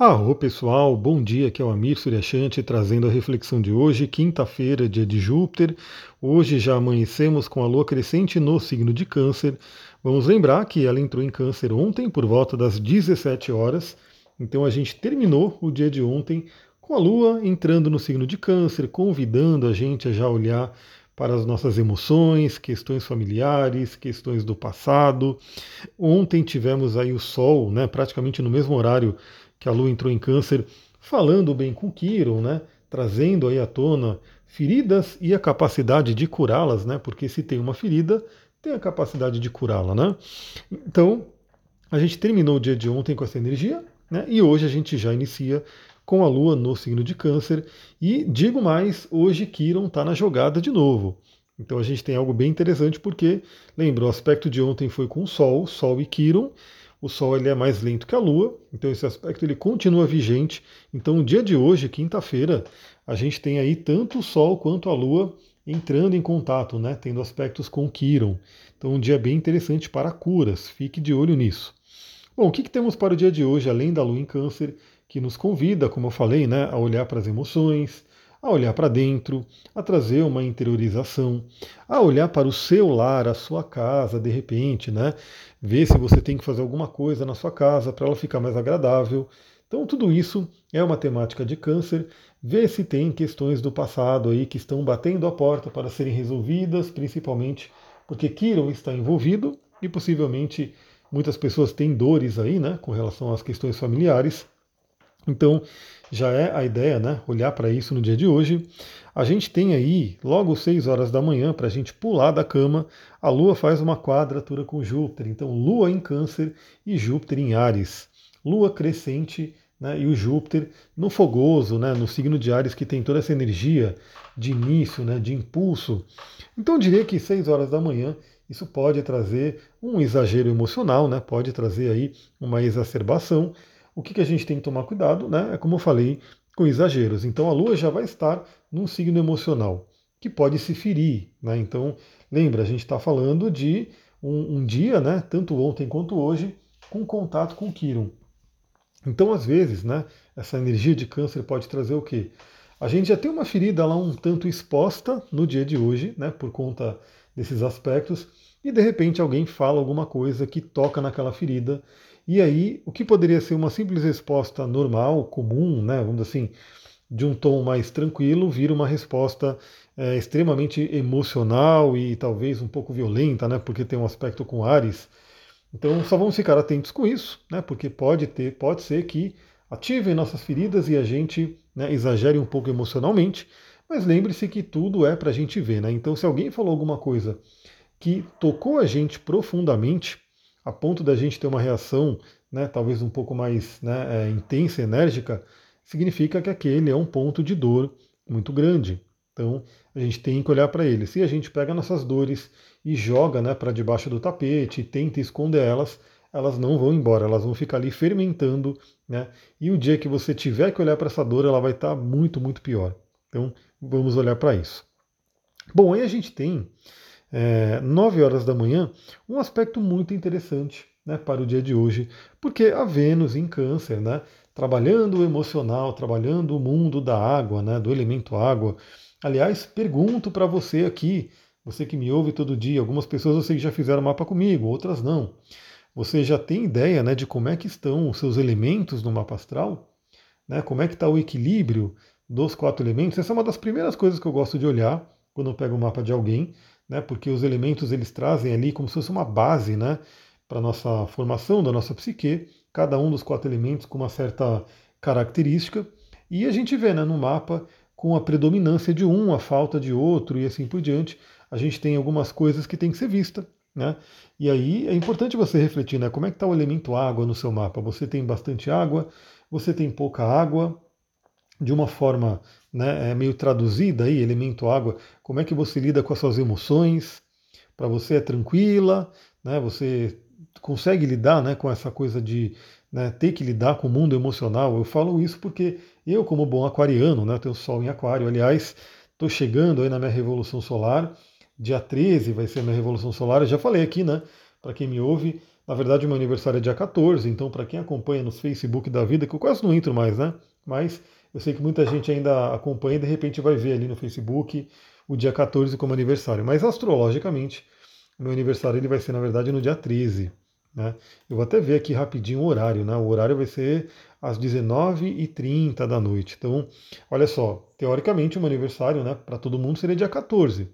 Arro pessoal, bom dia, aqui é o Amir Suryashanti trazendo a reflexão de hoje, quinta-feira, dia de Júpiter. Hoje já amanhecemos com a lua crescente no signo de Câncer. Vamos lembrar que ela entrou em Câncer ontem por volta das 17 horas, então a gente terminou o dia de ontem com a lua entrando no signo de Câncer, convidando a gente a já olhar para as nossas emoções, questões familiares, questões do passado. Ontem tivemos aí o Sol, né, praticamente no mesmo horário que a Lua entrou em câncer, falando bem com Quiron, né? Trazendo aí à tona feridas e a capacidade de curá-las, né? Porque se tem uma ferida, tem a capacidade de curá-la, né? Então, a gente terminou o dia de ontem com essa energia, né? E hoje a gente já inicia com a Lua no signo de Câncer. E digo mais, hoje Quiron está na jogada de novo. Então a gente tem algo bem interessante porque, lembra, o aspecto de ontem foi com o Sol, Sol e Quiron, o Sol ele é mais lento que a Lua, então esse aspecto ele continua vigente. Então, no dia de hoje, quinta-feira, a gente tem aí tanto o Sol quanto a Lua entrando em contato, né, tendo aspectos com Quiron. Então, um dia bem interessante para curas, fique de olho nisso. Bom, o que, que temos para o dia de hoje, além da Lua em Câncer, que nos convida, como eu falei, né, a olhar para as emoções, a olhar para dentro, a trazer uma interiorização, a olhar para o seu lar, a sua casa, de repente, né? Ver se você tem que fazer alguma coisa na sua casa para ela ficar mais agradável. Então, tudo isso é uma temática de câncer. Ver se tem questões do passado aí que estão batendo a porta para serem resolvidas, principalmente porque Kiron está envolvido e possivelmente muitas pessoas têm dores aí, né, com relação às questões familiares. Então, já é a ideia, né? Olhar para isso no dia de hoje. A gente tem aí, logo 6 horas da manhã, para a gente pular da cama, a Lua faz uma quadratura com Júpiter. Então, Lua em Câncer e Júpiter em Ares. Lua crescente né, e o Júpiter no fogoso, né, no signo de Ares, que tem toda essa energia de início, né, de impulso. Então, eu diria que 6 horas da manhã isso pode trazer um exagero emocional, né, pode trazer aí uma exacerbação o que, que a gente tem que tomar cuidado, né? É como eu falei, com exageros. Então a Lua já vai estar num signo emocional, que pode se ferir. Né? Então, lembra, a gente está falando de um, um, dia, né, tanto ontem quanto hoje, com contato com Quiron. Então, às vezes, né, essa energia de câncer pode trazer o quê? A gente já tem uma ferida lá um tanto exposta no dia de hoje, né, por conta desses aspectos, e de repente alguém fala alguma coisa que toca naquela ferida e aí, o que poderia ser uma simples resposta normal, comum, né, vamos dizer assim, de um tom mais tranquilo, vira uma resposta é, extremamente emocional e talvez um pouco violenta, né, porque tem um aspecto com Ares. Então, só vamos ficar atentos com isso, né, porque pode ter, pode ser que ativem nossas feridas e a gente né, exagere um pouco emocionalmente, mas lembre-se que tudo é para a gente ver, né? Então, se alguém falou alguma coisa que tocou a gente profundamente, a ponto da gente ter uma reação, né, talvez um pouco mais né, é, intensa, enérgica, significa que aquele é um ponto de dor muito grande. Então a gente tem que olhar para ele. Se a gente pega nossas dores e joga né, para debaixo do tapete tenta esconder elas, elas não vão embora, elas vão ficar ali fermentando, né? E o dia que você tiver que olhar para essa dor, ela vai estar tá muito, muito pior. Então vamos olhar para isso. Bom, aí a gente tem é, 9 horas da manhã, um aspecto muito interessante né, para o dia de hoje, porque a Vênus em Câncer, né, trabalhando o emocional, trabalhando o mundo da água, né, do elemento água. Aliás, pergunto para você aqui, você que me ouve todo dia, algumas pessoas eu sei que já fizeram mapa comigo, outras não. Você já tem ideia né, de como é que estão os seus elementos no mapa astral? Né, como é que está o equilíbrio dos quatro elementos? Essa é uma das primeiras coisas que eu gosto de olhar quando eu pego o mapa de alguém né, porque os elementos eles trazem ali como se fosse uma base né, para nossa formação da nossa psique, cada um dos quatro elementos com uma certa característica, e a gente vê né, no mapa com a predominância de um, a falta de outro e assim por diante, a gente tem algumas coisas que tem que ser vista. Né? E aí é importante você refletir, né? Como é que está o elemento água no seu mapa? Você tem bastante água, você tem pouca água, de uma forma né, é meio traduzida aí, elemento água, como é que você lida com as suas emoções? Para você é tranquila, né, você consegue lidar né, com essa coisa de né, ter que lidar com o mundo emocional? Eu falo isso porque eu, como bom aquariano, né, tenho sol em aquário, aliás, estou chegando aí na minha revolução solar, dia 13 vai ser a minha revolução solar, eu já falei aqui, né, para quem me ouve, Na verdade, meu aniversário é dia 14, então para quem acompanha nos Facebook da vida, que eu quase não entro mais, né? Mas eu sei que muita gente ainda acompanha e de repente vai ver ali no Facebook o dia 14 como aniversário. Mas astrologicamente, meu aniversário ele vai ser, na verdade, no dia 13. Né? Eu vou até ver aqui rapidinho o horário, né? O horário vai ser às 19h30 da noite. Então, olha só, teoricamente o meu aniversário, né, para todo mundo seria dia 14.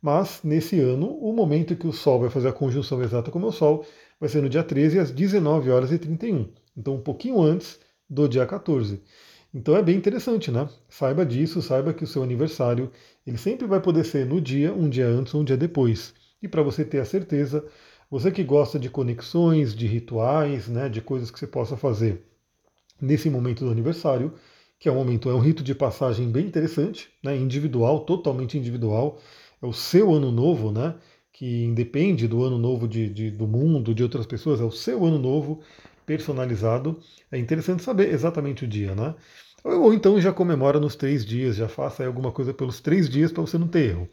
Mas nesse ano, o momento que o Sol vai fazer a conjunção exata com o meu Sol vai ser no dia 13 às 19 horas e 31. Então, um pouquinho antes do dia 14. Então é bem interessante, né? Saiba disso, saiba que o seu aniversário ele sempre vai poder ser no dia, um dia antes ou um dia depois. E para você ter a certeza, você que gosta de conexões, de rituais, né, de coisas que você possa fazer nesse momento do aniversário, que é um momento, é um rito de passagem bem interessante, né, individual, totalmente individual. É o seu ano novo, né? Que independe do ano novo de, de, do mundo, de outras pessoas, é o seu ano novo personalizado. É interessante saber exatamente o dia, né? Ou então já comemora nos três dias, já faça alguma coisa pelos três dias para você não ter erro.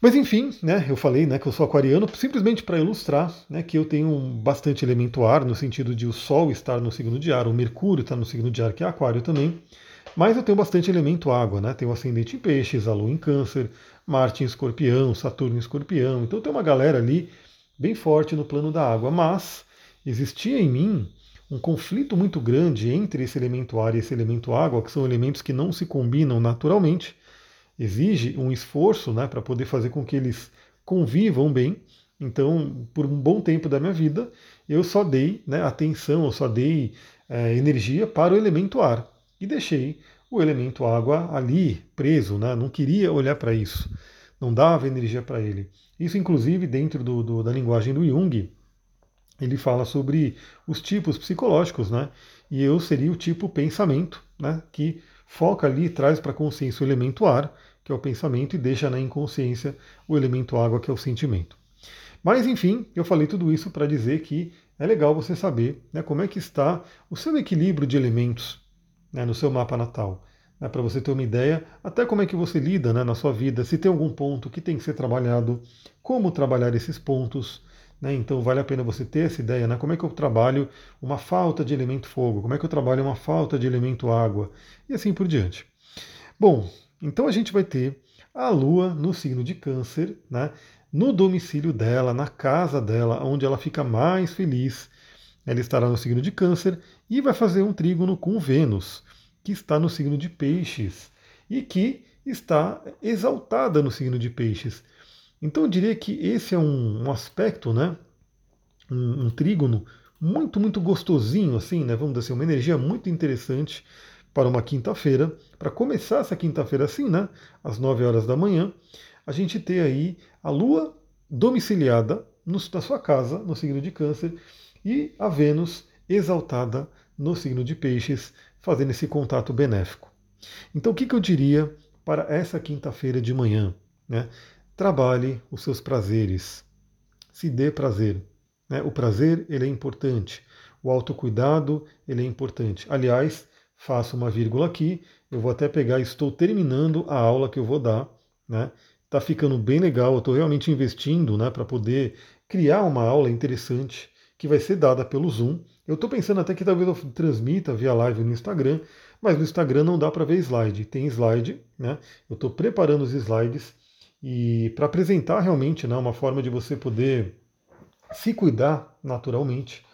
Mas enfim, né, eu falei né, que eu sou aquariano simplesmente para ilustrar né, que eu tenho bastante elemento ar, no sentido de o Sol estar no signo de ar, o Mercúrio está no signo de ar, que é aquário também, mas eu tenho bastante elemento água, né? Tenho ascendente em peixes, a lua em câncer, Marte em escorpião, Saturno em escorpião, então tem uma galera ali bem forte no plano da água, mas existia em mim um conflito muito grande entre esse elemento ar e esse elemento água, que são elementos que não se combinam naturalmente, exige um esforço né, para poder fazer com que eles convivam bem. Então, por um bom tempo da minha vida, eu só dei né, atenção, eu só dei é, energia para o elemento ar e deixei o elemento água ali preso, né? não queria olhar para isso, não dava energia para ele. Isso, inclusive, dentro do, do, da linguagem do Jung, ele fala sobre os tipos psicológicos, né? E eu seria o tipo pensamento, né? Que foca ali e traz para a consciência o elemento ar, que é o pensamento, e deixa na inconsciência o elemento água, que é o sentimento. Mas enfim, eu falei tudo isso para dizer que é legal você saber né, como é que está o seu equilíbrio de elementos né, no seu mapa natal. Né, para você ter uma ideia, até como é que você lida né, na sua vida, se tem algum ponto que tem que ser trabalhado, como trabalhar esses pontos. Né, então vale a pena você ter essa ideia, né, como é que eu trabalho uma falta de elemento fogo, como é que eu trabalho uma falta de elemento água, e assim por diante. Bom, então a gente vai ter a Lua no signo de Câncer, né, no domicílio dela, na casa dela, onde ela fica mais feliz. Ela estará no signo de Câncer e vai fazer um trígono com Vênus, que está no signo de Peixes e que está exaltada no signo de Peixes. Então eu diria que esse é um, um aspecto, né, um, um, trígono muito, muito gostosinho, assim, né, vamos dizer assim, uma energia muito interessante para uma quinta-feira. Para começar essa quinta-feira assim, né, às 9 horas da manhã, a gente ter aí a Lua domiciliada no, na sua casa, no signo de Câncer, e a Vênus exaltada no signo de Peixes, fazendo esse contato benéfico. Então, o que, que eu diria para essa quinta-feira de manhã? Né? Trabalhe os seus prazeres, se dê prazer. Né? O prazer ele é importante, o autocuidado ele é importante. Aliás, faço uma vírgula aqui, eu vou até pegar, estou terminando a aula que eu vou dar, né? Tá ficando bem legal, eu estou realmente investindo, né, para poder criar uma aula interessante que vai ser dada pelo Zoom. Eu estou pensando até que talvez eu transmita via live no Instagram, mas no Instagram não dá para ver slide. Tem slide, né? Eu estou preparando os slides e para apresentar realmente né, uma forma de você poder se cuidar naturalmente,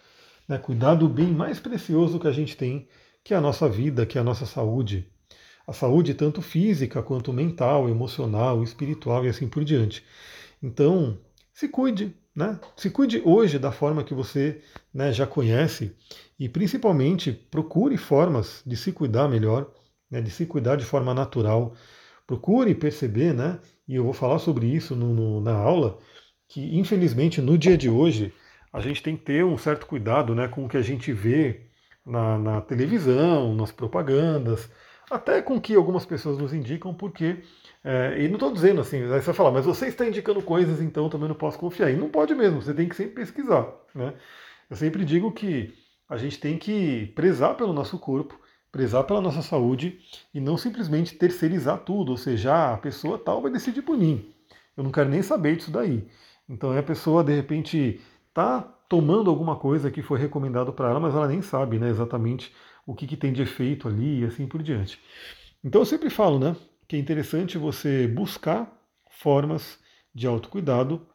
né, cuidar do bem mais precioso que a gente tem, que é a nossa vida, que é a nossa saúde. A saúde tanto física quanto mental, emocional, espiritual e assim por diante. Então, se cuide, né? Se cuide hoje da forma que você né, já conhece e principalmente procure formas de se cuidar melhor, né, de se cuidar de forma natural. Procure perceber, né? E eu vou falar sobre isso no, no, na aula, que infelizmente no dia de hoje a gente tem que ter um certo cuidado né, com o que a gente vê na, na televisão, nas propagandas, até com o que algumas pessoas nos indicam, porque é, e não estou dizendo assim, aí você vai falar, mas você está indicando coisas, então também não posso confiar. E não pode mesmo, você tem que sempre pesquisar. Né? Eu sempre digo que a gente tem que prezar pelo nosso corpo, prezar pela nossa saúde e não simplesmente terceirizar tudo, ou seja, ah, a pessoa tal vai decidir por mim. Eu não quero nem saber disso daí. Então a pessoa de repente está tomando alguma coisa que foi recomendado para ela, mas ela nem sabe né, exatamente o que, que tem de efeito ali e assim por diante. Então eu sempre falo né, que é interessante você buscar formas de autocuidado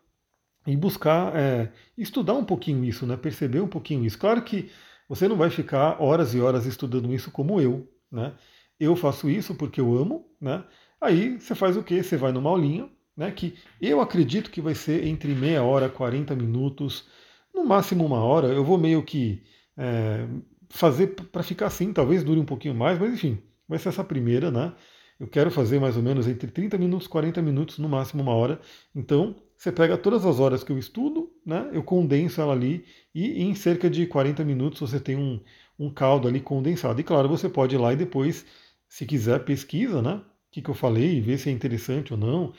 e buscar é, estudar um pouquinho isso, né, perceber um pouquinho isso. Claro que você não vai ficar horas e horas estudando isso como eu. Né? Eu faço isso porque eu amo, né? Aí você faz o quê? Você vai numa aulinha, né? Que eu acredito que vai ser entre meia hora, 40 minutos, no máximo uma hora. Eu vou meio que é, fazer para ficar assim, talvez dure um pouquinho mais, mas enfim, vai ser essa primeira, né? Eu quero fazer mais ou menos entre 30 minutos, 40 minutos, no máximo uma hora. Então, você pega todas as horas que eu estudo, né? Eu condenso ela ali e em cerca de 40 minutos você tem um, um caldo ali condensado. E claro, você pode ir lá e depois, se quiser, pesquisa, né? O que, que eu falei, ver se é interessante ou não.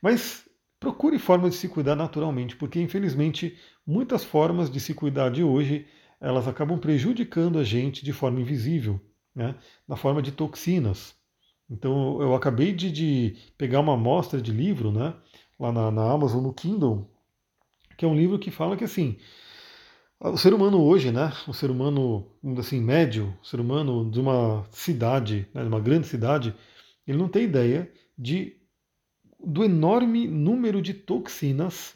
Mas procure formas de se cuidar naturalmente, porque infelizmente muitas formas de se cuidar de hoje elas acabam prejudicando a gente de forma invisível, né? na forma de toxinas. Então eu acabei de, de pegar uma amostra de livro, né? lá na, na Amazon, no Kindle, que é um livro que fala que assim, o ser humano hoje, né, o ser humano assim médio, o ser humano de uma cidade, né, de uma grande cidade, ele não tem ideia de do enorme número de toxinas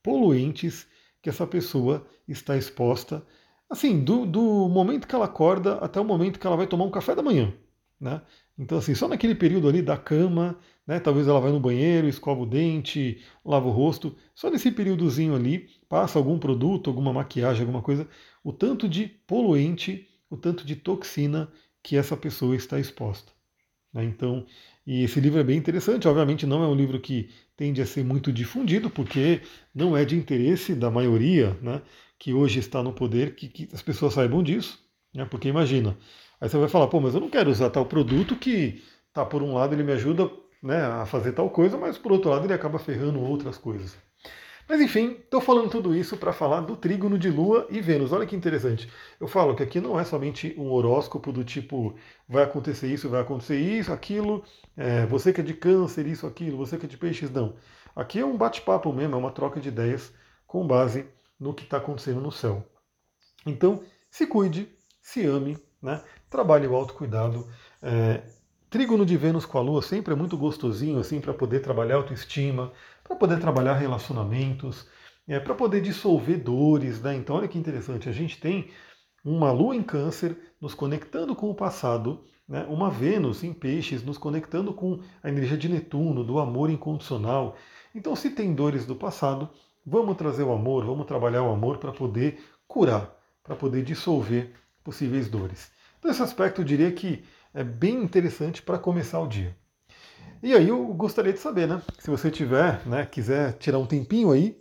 poluentes que essa pessoa está exposta, assim, do, do momento que ela acorda até o momento que ela vai tomar um café da manhã, né? Então, assim, só naquele período ali da cama, né, talvez ela vai no banheiro, escova o dente, lava o rosto, só nesse períodozinho ali, passa algum produto, alguma maquiagem, alguma coisa, o tanto de poluente, o tanto de toxina que essa pessoa está exposta. Né? Então, e esse livro é bem interessante, obviamente não é um livro que tende a ser muito difundido, porque não é de interesse da maioria né, que hoje está no poder que, que as pessoas saibam disso. Né? Porque imagina, Aí você vai falar, pô, mas eu não quero usar tal produto que, tá, por um lado ele me ajuda né, a fazer tal coisa, mas por outro lado ele acaba ferrando outras coisas. Mas enfim, estou falando tudo isso para falar do trígono de Lua e Vênus. Olha que interessante. Eu falo que aqui não é somente um horóscopo do tipo vai acontecer isso, vai acontecer isso, aquilo, é, você que é de câncer, isso, aquilo, você que é de peixes, não. Aqui é um bate-papo mesmo, é uma troca de ideias com base no que está acontecendo no céu. Então, se cuide, se ame, né? Trabalhe o autocuidado. É, trígono de Vênus com a Lua sempre é muito gostosinho assim para poder trabalhar autoestima, para poder trabalhar relacionamentos, é, para poder dissolver dores. Né? Então olha que interessante, a gente tem uma Lua em Câncer nos conectando com o passado, né? uma Vênus em Peixes nos conectando com a energia de Netuno, do amor incondicional. Então se tem dores do passado, vamos trazer o amor, vamos trabalhar o amor para poder curar, para poder dissolver possíveis dores. Então, esse aspecto eu diria que é bem interessante para começar o dia. E aí eu gostaria de saber, né? Se você tiver, né, quiser tirar um tempinho aí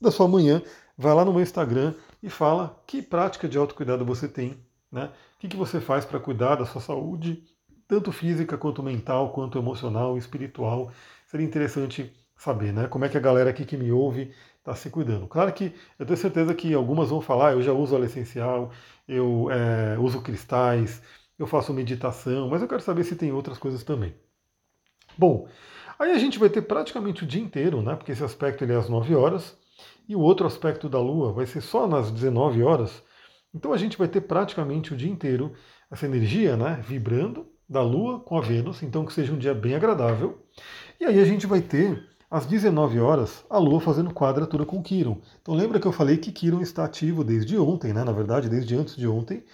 da sua manhã, vai lá no meu Instagram e fala que prática de autocuidado você tem, né? O que, que você faz para cuidar da sua saúde, tanto física quanto mental, quanto emocional, espiritual. Seria interessante saber, né? Como é que a galera aqui que me ouve está se cuidando. Claro que eu tenho certeza que algumas vão falar, eu já uso óleo essencial, eu é, uso cristais, eu faço meditação, mas eu quero saber se tem outras coisas também. Bom, aí a gente vai ter praticamente o dia inteiro, né? Porque esse aspecto ele é às 9 horas, e o outro aspecto da Lua vai ser só nas 19 horas. Então a gente vai ter praticamente o dia inteiro essa energia, né? Vibrando da Lua com a Vênus, então que seja um dia bem agradável. E aí a gente vai ter às 19 horas, a Lua fazendo quadratura com Quiron. Então lembra que eu falei que Quiron está ativo desde ontem, né? na verdade, desde antes de ontem.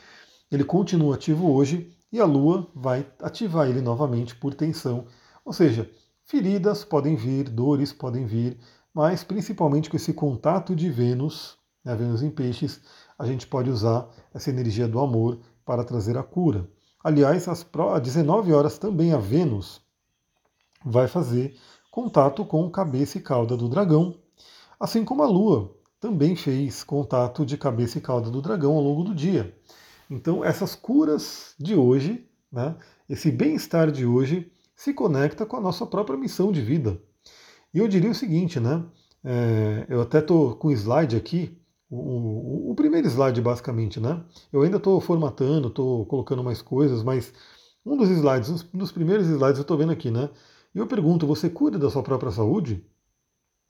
Ele continua ativo hoje e a Lua vai ativar ele novamente por tensão. Ou seja, feridas podem vir, dores podem vir, mas principalmente com esse contato de Vênus, né, Vênus em Peixes, a gente pode usar essa energia do amor para trazer a cura. Aliás, às 19 horas também a Vênus vai fazer contato com cabeça e cauda do dragão, assim como a Lua também fez contato de cabeça e cauda do dragão ao longo do dia. Então, essas curas de hoje, né, esse bem-estar de hoje, se conecta com a nossa própria missão de vida. E eu diria o seguinte, né? É, eu até estou com o slide aqui, o, o, o, primeiro slide basicamente, né? Eu ainda estou formatando, estou colocando mais coisas, mas um dos slides, um dos primeiros slides eu estou vendo aqui, né? E eu pergunto, você cuida da sua própria saúde?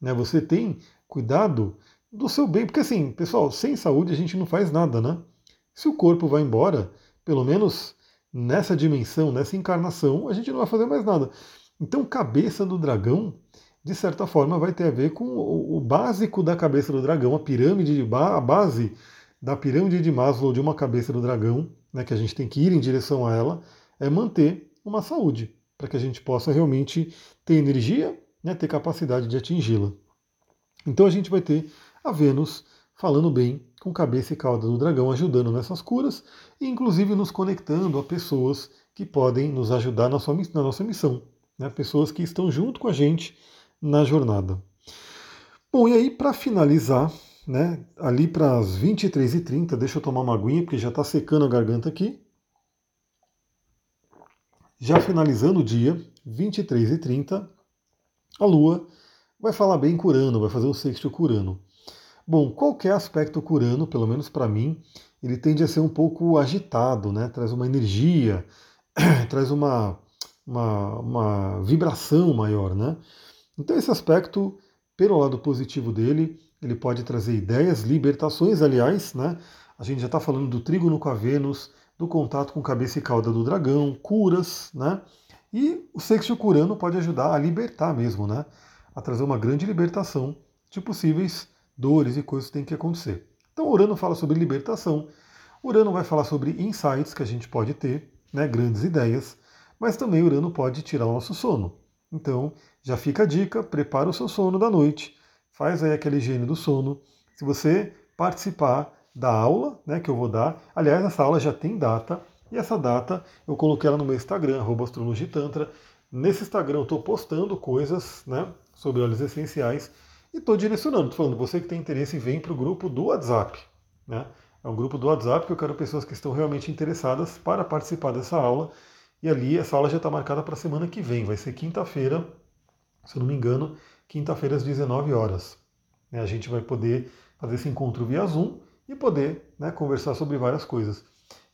Né, você tem cuidado do seu bem, porque assim, pessoal, sem saúde a gente não faz nada, né? Se o corpo vai embora, pelo menos nessa dimensão, nessa encarnação, a gente não vai fazer mais nada. Então, cabeça do dragão, de certa forma, vai ter a ver com o básico da cabeça do dragão, a pirâmide, a base da pirâmide de Maslow de uma cabeça do dragão, né, que a gente tem que ir em direção a ela, é manter uma saúde, para que a gente possa realmente ter energia, né, ter capacidade de atingi-la. Então a gente vai ter a Vênus falando bem com cabeça e cauda do dragão, ajudando nessas curas e inclusive nos conectando a pessoas que podem nos ajudar na, sua, na nossa missão, né? pessoas que estão junto com a gente na jornada. Bom, e aí para finalizar, né, ali para as 23h30, deixa eu tomar uma aguinha porque já está secando a garganta aqui. Já finalizando o dia, 23h30, a Lua vai falar bem curando, vai fazer o sexto curando. Bom, qualquer aspecto curano, pelo menos para mim, ele tende a ser um pouco agitado, né? traz uma energia, traz uma, uma, uma vibração maior. Né? Então, esse aspecto, pelo lado positivo dele, ele pode trazer ideias, libertações, aliás, né? A gente já está falando do trígono com a Vênus, do contato com cabeça e cauda do dragão, curas, né? E o sexto curano pode ajudar a libertar mesmo, né? A trazer uma grande libertação de possíveis dores e coisas que têm que acontecer. Então, Urano fala sobre libertação. Urano vai falar sobre insights que a gente pode ter, né, grandes ideias, mas também Urano pode tirar o nosso sono. Então, já fica a dica, prepara o seu sono da noite, faz aí aquela higiene do sono. Se você participar da aula né, que eu vou dar, aliás, essa aula já tem data, e essa data eu coloquei ela no meu Instagram, astrologitantra. Nesse Instagram eu estou postando coisas né, sobre óleos essenciais e estou direcionando, estou falando, você que tem interesse, vem para o grupo do WhatsApp. Né? É um grupo do WhatsApp que eu quero pessoas que estão realmente interessadas para participar dessa aula. E ali, essa aula já está marcada para a semana que vem, vai ser quinta-feira, se eu não me engano, quinta-feira às 19 horas. A gente vai poder fazer esse encontro via Zoom e poder né, conversar sobre várias coisas.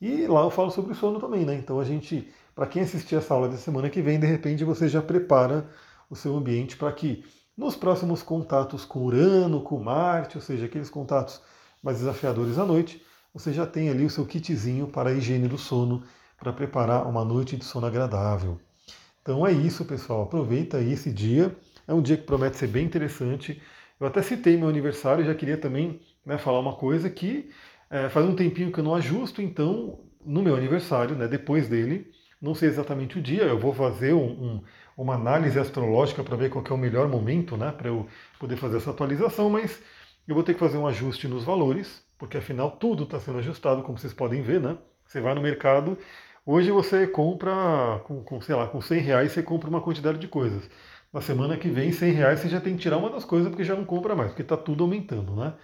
E lá eu falo sobre sono também, né? Então a gente, para quem assistir essa aula da semana que vem, de repente você já prepara o seu ambiente para que nos próximos contatos com Urano, com Marte, ou seja, aqueles contatos mais desafiadores à noite, você já tem ali o seu kitzinho para a higiene do sono, para preparar uma noite de sono agradável. Então é isso, pessoal. Aproveita aí esse dia. É um dia que promete ser bem interessante. Eu até citei meu aniversário, já queria também né, falar uma coisa que é, faz um tempinho que eu não ajusto, então no meu aniversário, né, depois dele, não sei exatamente o dia, eu vou fazer um, um uma análise astrológica para ver qual é o melhor momento né, para eu poder fazer essa atualização, mas eu vou ter que fazer um ajuste nos valores, porque afinal tudo está sendo ajustado, como vocês podem ver, né? Você vai no mercado, hoje você compra, com, com, sei lá, com 100 reais você compra uma quantidade de coisas. Na semana que vem, 100 reais você já tem que tirar uma das coisas porque já não compra mais, porque está tudo aumentando, né?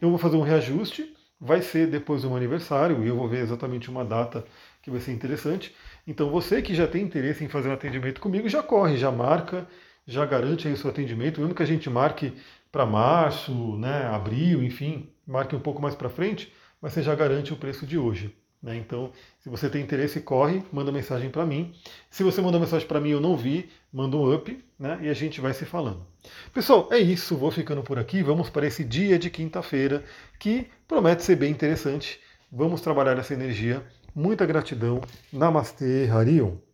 Eu vou fazer um reajuste, vai ser depois do meu aniversário, e eu vou ver exatamente uma data que vai ser interessante. Então você que já tem interesse em fazer um atendimento comigo, já corre, já marca, já garante aí o seu atendimento, mesmo que a gente marque para março, né, abril, enfim, marque um pouco mais para frente, mas você já garante o preço de hoje. Né? Então, se você tem interesse, corre, manda mensagem para mim. Se você mandou mensagem para mim e eu não vi, manda um up né? e a gente vai se falando. Pessoal, é isso, vou ficando por aqui. Vamos para esse dia de quinta-feira que promete ser bem interessante. Vamos trabalhar essa energia Muita gratidão. Namastê, Harion.